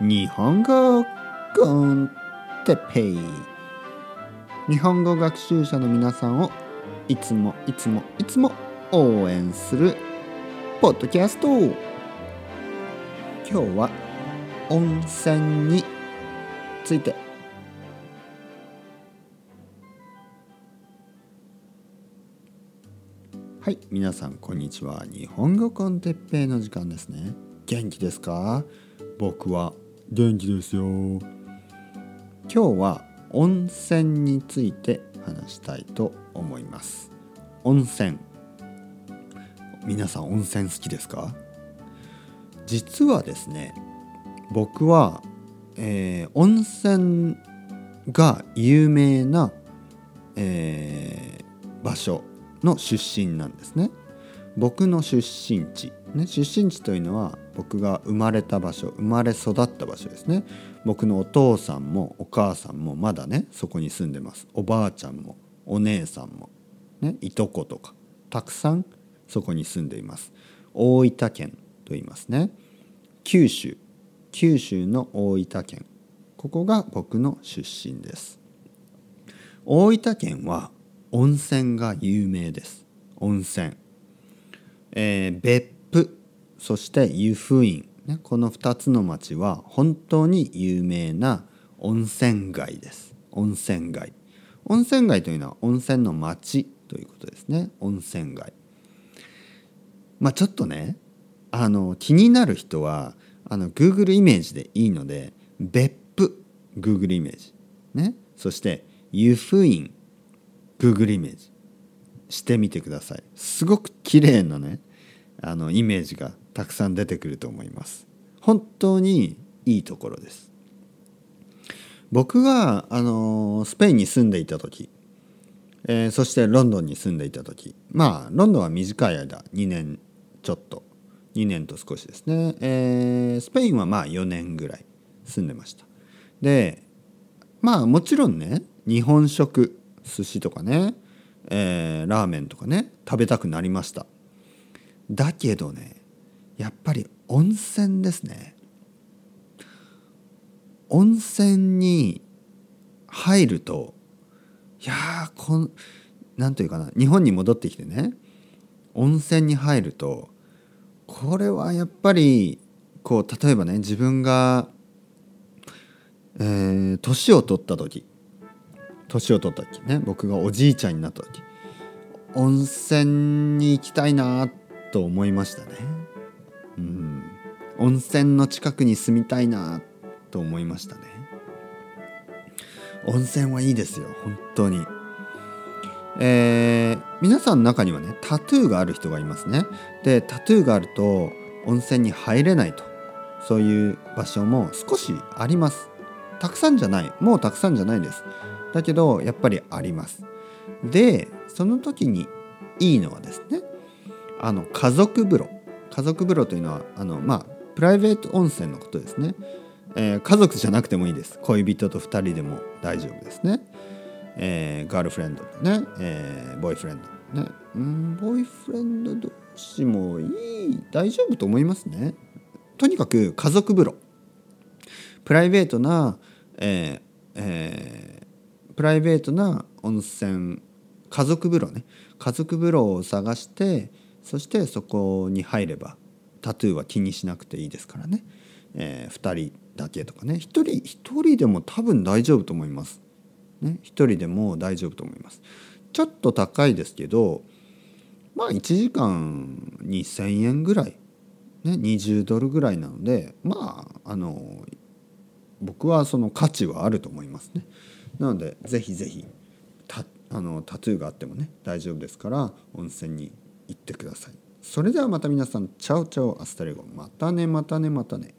日本語コンテペイ日本語学習者の皆さんをいつもいつもいつも応援するポッドキャスト今日は温泉について。はい皆さんこんにちは。日本語コンテッペイの時間ですね。元気ですか？僕は元気ですよ。今日は温泉について話したいと思います。温泉。皆さん温泉好きですか？実はですね僕は、えー、温泉が有名な、えー、場所の出身なんですね。僕の出身地、ね、出身地というのは僕が生まれた場所生まれ育った場所ですね。僕のお父さんもお母さんもまだねそこに住んでます。おばあちゃんもお姉さんも、ね、いとことかたくさんそこに住んでいます。大分県と言いますね。九州九州の大分県。ここが僕の出身です。大分県は温泉が有名です。温泉、えー、別そして湯布院、ね、この2つの町は本当に有名な温泉街です。温泉街。温泉街というのは温泉の町ということですね。温泉街。まあちょっとねあの気になる人はあの Google イメージでいいので別府 Google イメージ。ね。そして湯布院 Google イメージ。してみてください。すごく綺麗なねあのイメージがたくさん出てくると思います。本当にいいところです。僕があのスペインに住んでいた時、えー、そしてロンドンに住んでいた時まあロンドンは短い間2年ちょっと2年と少しですね、えー、スペインはまあ4年ぐらい住んでました。でまあもちろんね日本食寿司とかね、えー、ラーメンとかね食べたくなりました。だけどねやっぱり温泉ですね。温泉に入るといやーこんなんというかな日本に戻ってきてね温泉に入るとこれはやっぱりこう例えばね自分がえー、年を取った時年を取った時ね僕がおじいちゃんになった時温泉に行きたいなと思いましたね。温泉の近くに住みたいなと思いましたね。温泉はいいですよ本当に。えー、皆さんの中にはねタトゥーがある人がいますね。でタトゥーがあると温泉に入れないとそういう場所も少しあります。たくさんじゃないもうたくさんじゃないです。だけどやっぱりあります。でその時にいいのはですねあの家族風呂。家族風呂というのはあのまあプライベート温泉のことですね、えー、家族じゃなくてもいいです。恋人と2人でも大丈夫ですね、えー、ガールフレンドね、えー、ボーイフレンドね。うんボーイフレンド同士もいい。大丈夫と思いますね。とにかく家族風呂。プライベートな、えーえー、プライベートな温泉家族風呂ね。家族風呂を探してそしてそこに入ればタトゥーは気にしなくていいですからね、えー、2人だけとかね1人1人でも多分大丈夫と思います。ね、1人でも大丈夫と思います。ちょっと高いですけどまあ1時間2,000円ぐらい、ね、20ドルぐらいなのでまああの僕はその価値はあると思いますね。なのでぜひぜひあのタトゥーがあってもね大丈夫ですから温泉に行ってください。それではまた皆さん ciao ciao hasta luego またねまたねまたね。